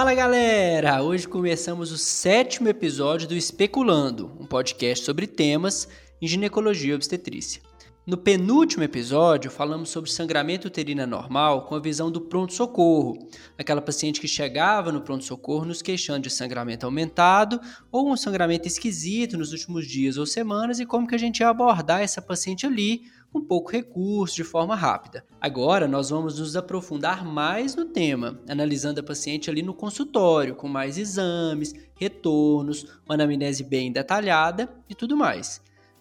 Fala galera! Hoje começamos o sétimo episódio do Especulando, um podcast sobre temas em ginecologia e obstetrícia. No penúltimo episódio, falamos sobre sangramento uterino normal com a visão do pronto-socorro, aquela paciente que chegava no pronto-socorro nos queixando de sangramento aumentado ou um sangramento esquisito nos últimos dias ou semanas e como que a gente ia abordar essa paciente ali com pouco recurso, de forma rápida. Agora nós vamos nos aprofundar mais no tema, analisando a paciente ali no consultório, com mais exames, retornos, uma anamnese bem detalhada e tudo mais.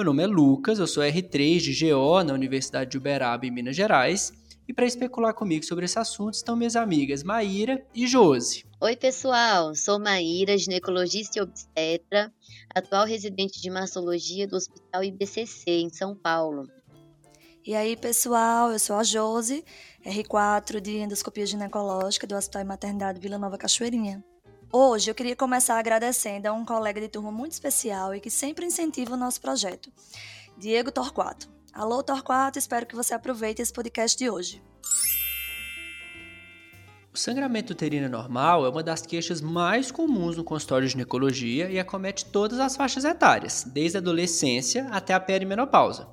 Meu nome é Lucas, eu sou R3 de GO na Universidade de Uberaba, em Minas Gerais. E para especular comigo sobre esse assunto estão minhas amigas Maíra e Josi. Oi, pessoal. Sou Maíra, ginecologista e obstetra, atual residente de mastologia do Hospital IBCC, em São Paulo. E aí, pessoal, eu sou a Josi, R4 de endoscopia ginecológica do Hospital e Maternidade Vila Nova Cachoeirinha. Hoje eu queria começar agradecendo a um colega de turma muito especial e que sempre incentiva o nosso projeto, Diego Torquato. Alô, Torquato, espero que você aproveite esse podcast de hoje. O sangramento uterino normal é uma das queixas mais comuns no consultório de ginecologia e acomete todas as faixas etárias, desde a adolescência até a perimenopausa.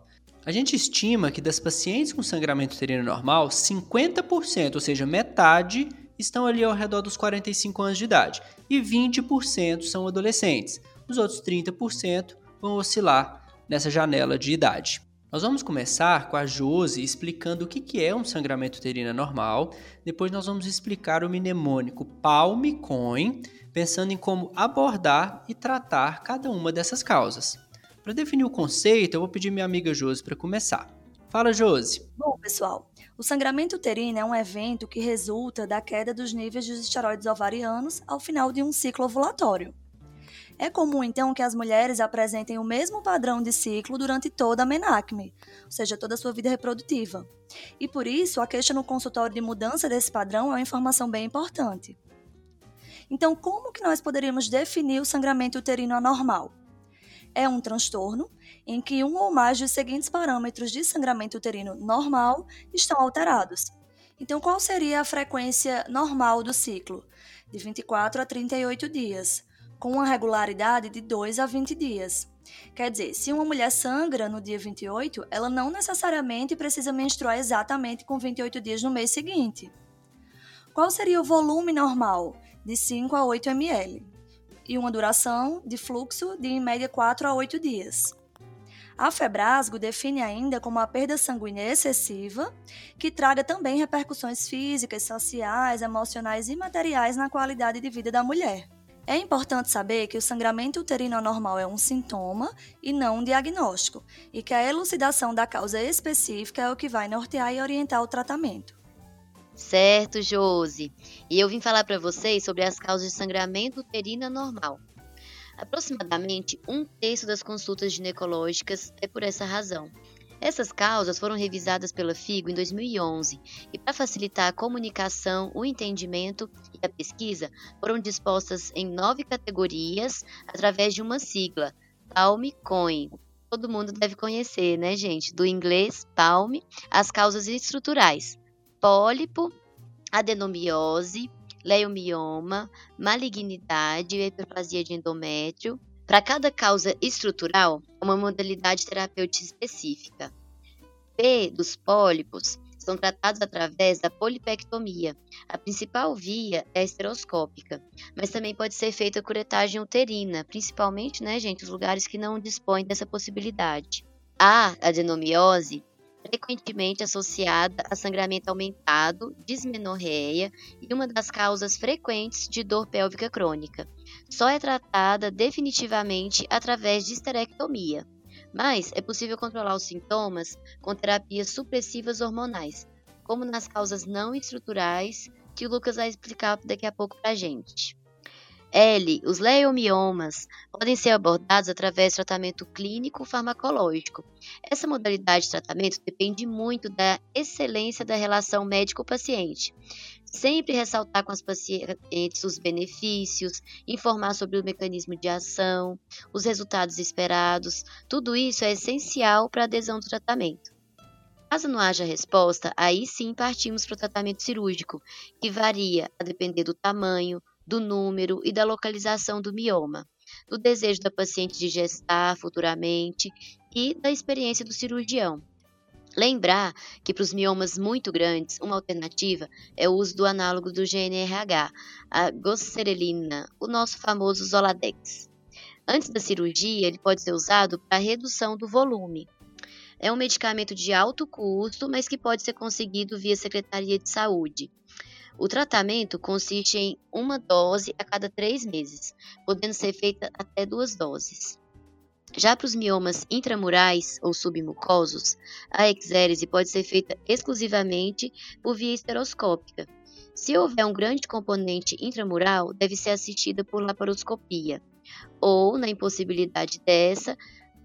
A gente estima que das pacientes com sangramento uterino normal, 50%, ou seja, metade, estão ali ao redor dos 45 anos de idade e 20% são adolescentes. Os outros 30% vão oscilar nessa janela de idade. Nós vamos começar com a Josi explicando o que é um sangramento uterino normal. Depois nós vamos explicar o mnemônico PALM-COIN, pensando em como abordar e tratar cada uma dessas causas. Para definir o conceito, eu vou pedir minha amiga Josi para começar. Fala, Josi. Bom, pessoal, o sangramento uterino é um evento que resulta da queda dos níveis dos esteroides ovarianos ao final de um ciclo ovulatório. É comum, então, que as mulheres apresentem o mesmo padrão de ciclo durante toda a menacme, ou seja, toda a sua vida reprodutiva. E por isso, a queixa no consultório de mudança desse padrão é uma informação bem importante. Então, como que nós poderíamos definir o sangramento uterino anormal? É um transtorno em que um ou mais dos seguintes parâmetros de sangramento uterino normal estão alterados. Então, qual seria a frequência normal do ciclo? De 24 a 38 dias, com uma regularidade de 2 a 20 dias. Quer dizer, se uma mulher sangra no dia 28, ela não necessariamente precisa menstruar exatamente com 28 dias no mês seguinte. Qual seria o volume normal? De 5 a 8 ml. E uma duração de fluxo de em média 4 a 8 dias. A Febrasgo define ainda como a perda sanguínea excessiva, que traga também repercussões físicas, sociais, emocionais e materiais na qualidade de vida da mulher. É importante saber que o sangramento uterino anormal é um sintoma e não um diagnóstico, e que a elucidação da causa específica é o que vai nortear e orientar o tratamento. Certo, Josi. E eu vim falar para vocês sobre as causas de sangramento uterino anormal. Aproximadamente um terço das consultas ginecológicas é por essa razão. Essas causas foram revisadas pela FIGO em 2011 e, para facilitar a comunicação, o entendimento e a pesquisa, foram dispostas em nove categorias através de uma sigla, PALM-COIN. Todo mundo deve conhecer, né, gente? Do inglês PALM, as causas estruturais: pólipo, adenomiose, leiomioma, malignidade e hiperplasia de endométrio. Para cada causa estrutural, uma modalidade terapêutica específica. P dos pólipos são tratados através da polipectomia. A principal via é a esteroscópica, mas também pode ser feita a curetagem uterina, principalmente, né, gente, os lugares que não dispõem dessa possibilidade. A adenomiose frequentemente associada a sangramento aumentado, dismenorreia e uma das causas frequentes de dor pélvica crônica. Só é tratada definitivamente através de esterectomia, mas é possível controlar os sintomas com terapias supressivas hormonais, como nas causas não estruturais, que o Lucas vai explicar daqui a pouco para a gente. L. Os leomiomas podem ser abordados através de tratamento clínico farmacológico. Essa modalidade de tratamento depende muito da excelência da relação médico-paciente. Sempre ressaltar com as pacientes os benefícios, informar sobre o mecanismo de ação, os resultados esperados. Tudo isso é essencial para a adesão do tratamento. Caso não haja resposta, aí sim partimos para o tratamento cirúrgico, que varia a depender do tamanho, do número e da localização do mioma, do desejo da paciente de gestar futuramente e da experiência do cirurgião. Lembrar que para os miomas muito grandes, uma alternativa é o uso do análogo do GNRH, a goserelina, o nosso famoso Zoladex. Antes da cirurgia, ele pode ser usado para redução do volume. É um medicamento de alto custo, mas que pode ser conseguido via Secretaria de Saúde. O tratamento consiste em uma dose a cada três meses, podendo ser feita até duas doses. Já para os miomas intramurais ou submucosos, a exérese pode ser feita exclusivamente por via esteroscópica. Se houver um grande componente intramural, deve ser assistida por laparoscopia, ou, na impossibilidade dessa,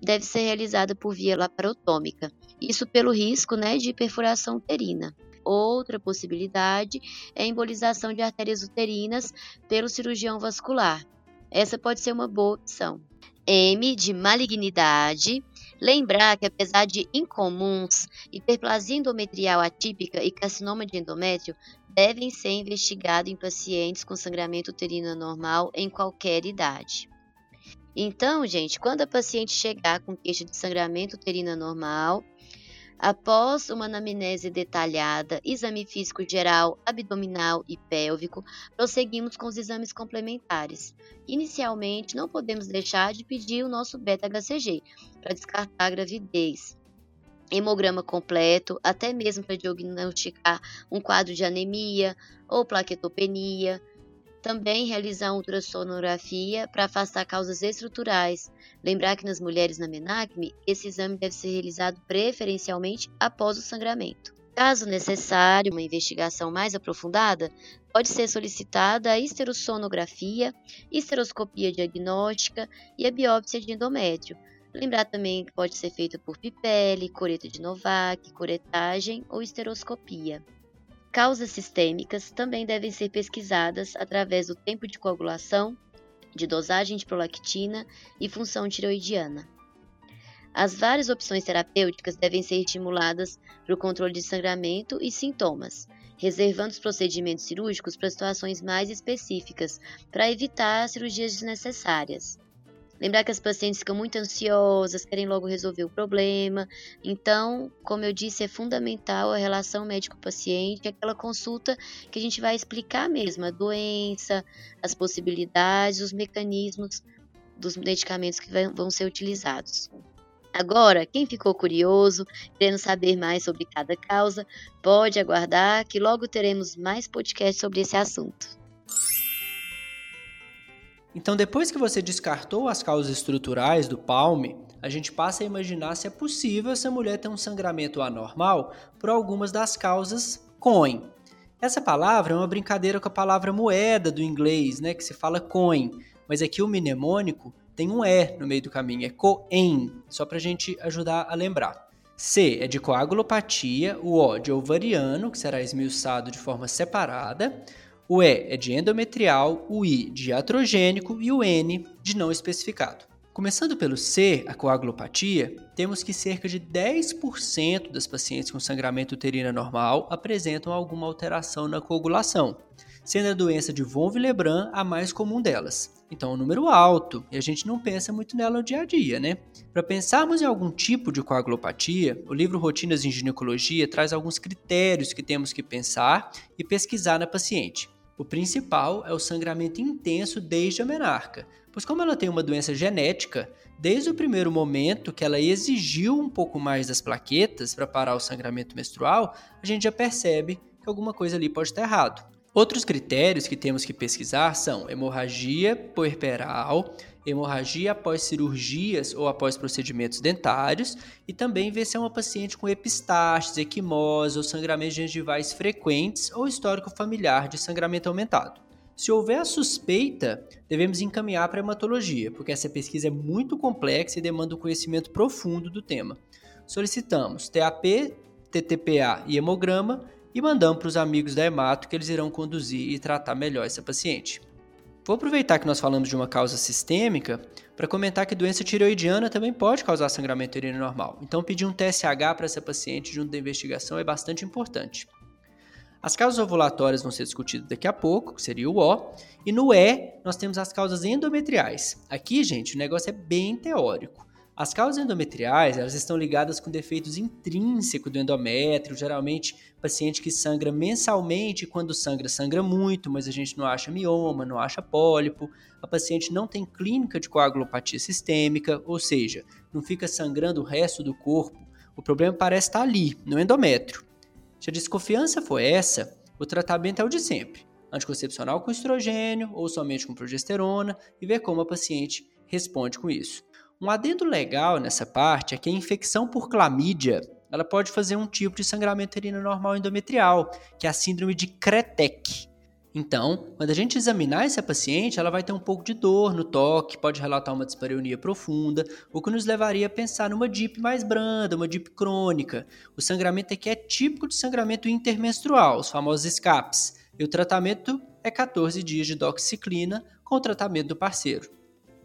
deve ser realizada por via laparotômica, isso pelo risco né, de perfuração uterina. Outra possibilidade é a embolização de artérias uterinas pelo cirurgião vascular. Essa pode ser uma boa opção. M de malignidade. Lembrar que, apesar de incomuns, hiperplasia endometrial atípica e carcinoma de endométrio devem ser investigados em pacientes com sangramento uterino anormal em qualquer idade. Então, gente, quando a paciente chegar com queixa de sangramento uterino anormal, Após uma anamnese detalhada, exame físico geral, abdominal e pélvico, prosseguimos com os exames complementares. Inicialmente, não podemos deixar de pedir o nosso beta-HCG para descartar a gravidez. Hemograma completo, até mesmo para diagnosticar um quadro de anemia ou plaquetopenia, também realizar ultrassonografia para afastar causas estruturais. Lembrar que nas mulheres na menacme, esse exame deve ser realizado preferencialmente após o sangramento. Caso necessário uma investigação mais aprofundada, pode ser solicitada a esterosonografia, esteroscopia diagnóstica e a biópsia de endométrio. Lembrar também que pode ser feita por pipele, coreta de Novak, coretagem ou esteroscopia. Causas sistêmicas também devem ser pesquisadas através do tempo de coagulação, de dosagem de prolactina e função tiroidiana. As várias opções terapêuticas devem ser estimuladas para o controle de sangramento e sintomas, reservando os procedimentos cirúrgicos para situações mais específicas, para evitar cirurgias desnecessárias. Lembrar que as pacientes ficam muito ansiosas, querem logo resolver o problema. Então, como eu disse, é fundamental a relação médico-paciente, aquela consulta que a gente vai explicar mesmo a doença, as possibilidades, os mecanismos dos medicamentos que vão ser utilizados. Agora, quem ficou curioso, querendo saber mais sobre cada causa, pode aguardar que logo teremos mais podcasts sobre esse assunto. Então, depois que você descartou as causas estruturais do palme, a gente passa a imaginar se é possível essa mulher ter um sangramento anormal por algumas das causas coin. Essa palavra é uma brincadeira com a palavra moeda do inglês, né, que se fala coin, mas aqui o mnemônico tem um E no meio do caminho, é coen, só para a gente ajudar a lembrar. C é de coagulopatia, o O de ovariano, que será esmiuçado de forma separada, o E é de endometrial, o I de iatrogênico e o N de não especificado. Começando pelo C, a coagulopatia, temos que cerca de 10% das pacientes com sangramento uterino normal apresentam alguma alteração na coagulação, sendo a doença de von Willebrand a mais comum delas. Então, é um número alto e a gente não pensa muito nela no dia a dia, né? Para pensarmos em algum tipo de coagulopatia, o livro Rotinas em Ginecologia traz alguns critérios que temos que pensar e pesquisar na paciente. O principal é o sangramento intenso desde a menarca, pois como ela tem uma doença genética, desde o primeiro momento que ela exigiu um pouco mais das plaquetas para parar o sangramento menstrual, a gente já percebe que alguma coisa ali pode estar errado. Outros critérios que temos que pesquisar são hemorragia puerperal, hemorragia após cirurgias ou após procedimentos dentários e também ver se é uma paciente com epistaxis, equimose ou sangramentos gengivais frequentes ou histórico familiar de sangramento aumentado. Se houver a suspeita, devemos encaminhar para a hematologia, porque essa pesquisa é muito complexa e demanda um conhecimento profundo do tema. Solicitamos TAP, TTPA e hemograma e mandamos para os amigos da hemato que eles irão conduzir e tratar melhor essa paciente. Vou aproveitar que nós falamos de uma causa sistêmica para comentar que doença tireoidiana também pode causar sangramento urino normal. Então, pedir um TSH para essa paciente junto da investigação é bastante importante. As causas ovulatórias vão ser discutidas daqui a pouco, que seria o O. E no E, nós temos as causas endometriais. Aqui, gente, o negócio é bem teórico. As causas endometriais, elas estão ligadas com defeitos intrínsecos do endométrio, geralmente paciente que sangra mensalmente, quando sangra, sangra muito, mas a gente não acha mioma, não acha pólipo. A paciente não tem clínica de coagulopatia sistêmica, ou seja, não fica sangrando o resto do corpo. O problema parece estar ali, no endométrio. Se a desconfiança for essa, o tratamento é o de sempre: anticoncepcional com estrogênio ou somente com progesterona e ver como a paciente responde com isso. Um adendo legal nessa parte é que a infecção por clamídia ela pode fazer um tipo de sangramento uterino normal endometrial, que é a síndrome de Kretek. Então, quando a gente examinar essa paciente, ela vai ter um pouco de dor no toque, pode relatar uma dispareunia profunda, o que nos levaria a pensar numa DIP mais branda, uma DIP crônica. O sangramento aqui é típico de sangramento intermenstrual, os famosos escapes. E o tratamento é 14 dias de doxiciclina com o tratamento do parceiro.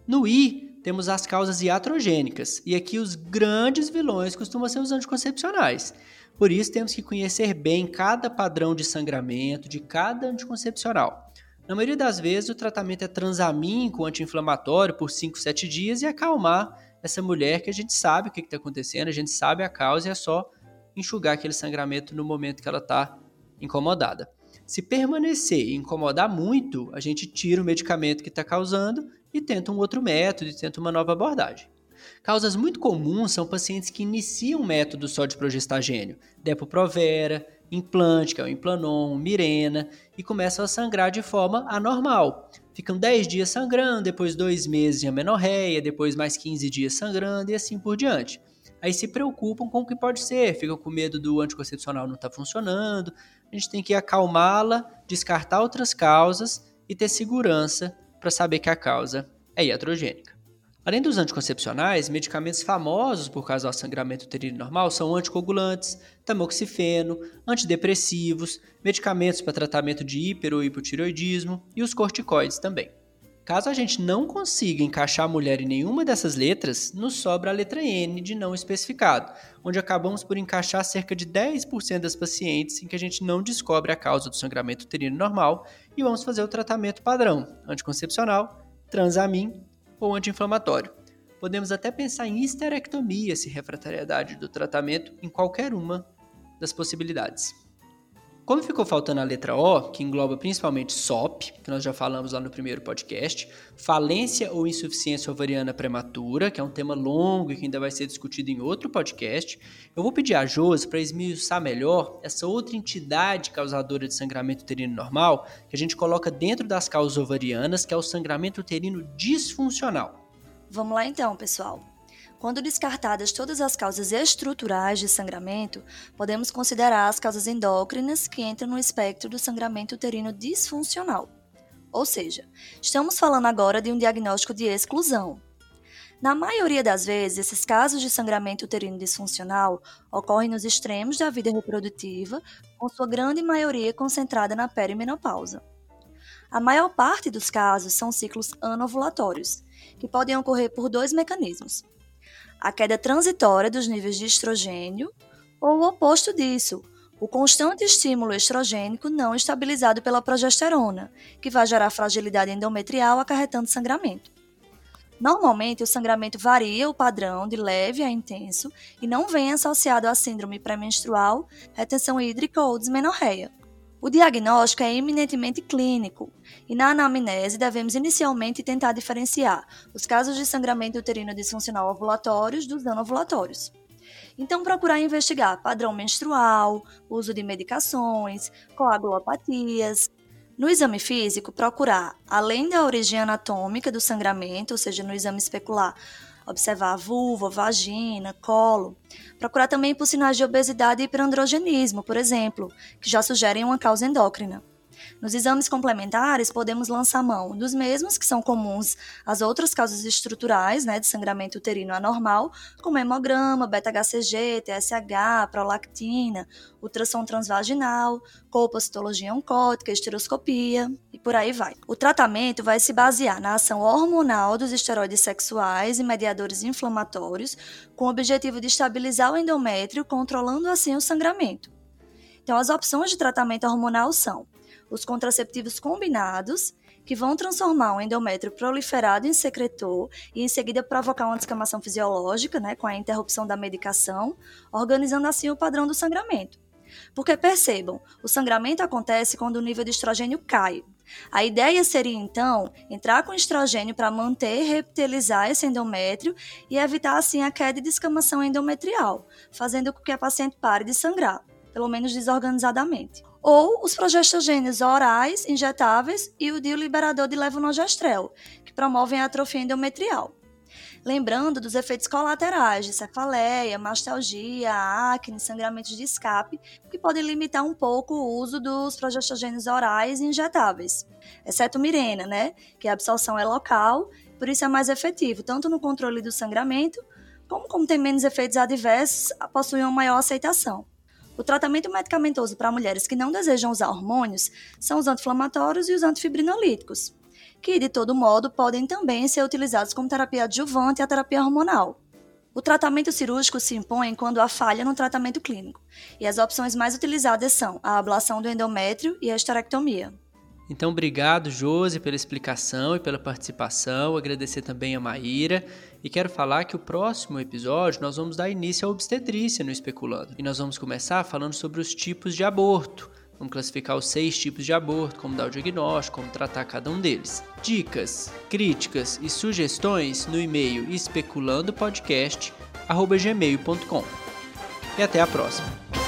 No I, temos as causas iatrogênicas, e aqui os grandes vilões costumam ser os anticoncepcionais. Por isso, temos que conhecer bem cada padrão de sangramento de cada anticoncepcional. Na maioria das vezes, o tratamento é transamin com anti-inflamatório por 5, 7 dias e acalmar essa mulher que a gente sabe o que está acontecendo, a gente sabe a causa e é só enxugar aquele sangramento no momento que ela está incomodada. Se permanecer e incomodar muito, a gente tira o medicamento que está causando e tenta um outro método, e tenta uma nova abordagem. Causas muito comuns são pacientes que iniciam método só de progestagênio, Depo-Provera, implante, que é o Implanon, Mirena, e começam a sangrar de forma anormal. Ficam 10 dias sangrando, depois 2 meses de amenorreia, depois mais 15 dias sangrando e assim por diante. Aí se preocupam com o que pode ser, ficam com medo do anticoncepcional não estar tá funcionando. A gente tem que acalmá-la, descartar outras causas e ter segurança para saber que a causa é iatrogênica. Além dos anticoncepcionais, medicamentos famosos por causar sangramento uterino normal são anticoagulantes, tamoxifeno, antidepressivos, medicamentos para tratamento de hiper ou hipotireoidismo e os corticoides também. Caso a gente não consiga encaixar a mulher em nenhuma dessas letras, nos sobra a letra N de não especificado, onde acabamos por encaixar cerca de 10% das pacientes em que a gente não descobre a causa do sangramento uterino normal e vamos fazer o tratamento padrão, anticoncepcional, transamin ou anti-inflamatório. Podemos até pensar em histerectomia se refratariedade do tratamento em qualquer uma das possibilidades. Como ficou faltando a letra O, que engloba principalmente SOP, que nós já falamos lá no primeiro podcast, falência ou insuficiência ovariana prematura, que é um tema longo e que ainda vai ser discutido em outro podcast, eu vou pedir a Josi para esmiuçar melhor essa outra entidade causadora de sangramento uterino normal, que a gente coloca dentro das causas ovarianas, que é o sangramento uterino disfuncional. Vamos lá então, pessoal. Quando descartadas todas as causas estruturais de sangramento, podemos considerar as causas endócrinas que entram no espectro do sangramento uterino disfuncional. Ou seja, estamos falando agora de um diagnóstico de exclusão. Na maioria das vezes, esses casos de sangramento uterino disfuncional ocorrem nos extremos da vida reprodutiva, com sua grande maioria concentrada na perimenopausa. A maior parte dos casos são ciclos anovulatórios, que podem ocorrer por dois mecanismos a queda transitória dos níveis de estrogênio, ou o oposto disso, o constante estímulo estrogênico não estabilizado pela progesterona, que vai gerar fragilidade endometrial acarretando sangramento. Normalmente, o sangramento varia o padrão de leve a intenso e não vem associado a síndrome pré-menstrual, retenção hídrica ou desmenorreia. O diagnóstico é eminentemente clínico e na anamnese devemos inicialmente tentar diferenciar os casos de sangramento uterino disfuncional ovulatórios dos não ovulatórios. Então, procurar investigar padrão menstrual, uso de medicações, coagulopatias. No exame físico, procurar, além da origem anatômica do sangramento, ou seja, no exame especular, observar a vulva, vagina, colo. Procurar também por sinais de obesidade e hiperandrogenismo, por exemplo, que já sugerem uma causa endócrina. Nos exames complementares, podemos lançar mão dos mesmos que são comuns às outras causas estruturais né, de sangramento uterino anormal, como hemograma, beta-HCG, TSH, prolactina, ultrassom transvaginal, colpocitologia oncótica, esteroscopia e por aí vai. O tratamento vai se basear na ação hormonal dos esteroides sexuais e mediadores inflamatórios, com o objetivo de estabilizar o endométrio, controlando assim o sangramento. Então, as opções de tratamento hormonal são os contraceptivos combinados, que vão transformar o endométrio proliferado em secretor e em seguida provocar uma descamação fisiológica, né, com a interrupção da medicação, organizando assim o padrão do sangramento. Porque percebam, o sangramento acontece quando o nível de estrogênio cai. A ideia seria então entrar com estrogênio para manter e reptilizar esse endométrio e evitar assim a queda e descamação endometrial, fazendo com que a paciente pare de sangrar, pelo menos desorganizadamente. Ou os progestogênios orais, injetáveis e o liberador de levonorgestrel, que promovem a atrofia endometrial lembrando dos efeitos colaterais de cefaleia, mastalgia, acne, sangramentos de escape, que podem limitar um pouco o uso dos progestogênios orais e injetáveis, exceto Mirena, né, que a absorção é local, por isso é mais efetivo, tanto no controle do sangramento, como como tem menos efeitos adversos, possui uma maior aceitação. O tratamento medicamentoso para mulheres que não desejam usar hormônios são os anti-inflamatórios e os antifibrinolíticos que de todo modo podem também ser utilizados como terapia adjuvante à terapia hormonal. O tratamento cirúrgico se impõe quando há falha no tratamento clínico, e as opções mais utilizadas são a ablação do endométrio e a esterectomia. Então, obrigado, Josi, pela explicação e pela participação. Agradecer também a Maíra. E quero falar que o próximo episódio nós vamos dar início à obstetrícia no Especulando. E nós vamos começar falando sobre os tipos de aborto. Vamos classificar os seis tipos de aborto, como dar o diagnóstico, como tratar cada um deles. Dicas, críticas e sugestões no e-mail especulandopodcast.gmail.com. E até a próxima!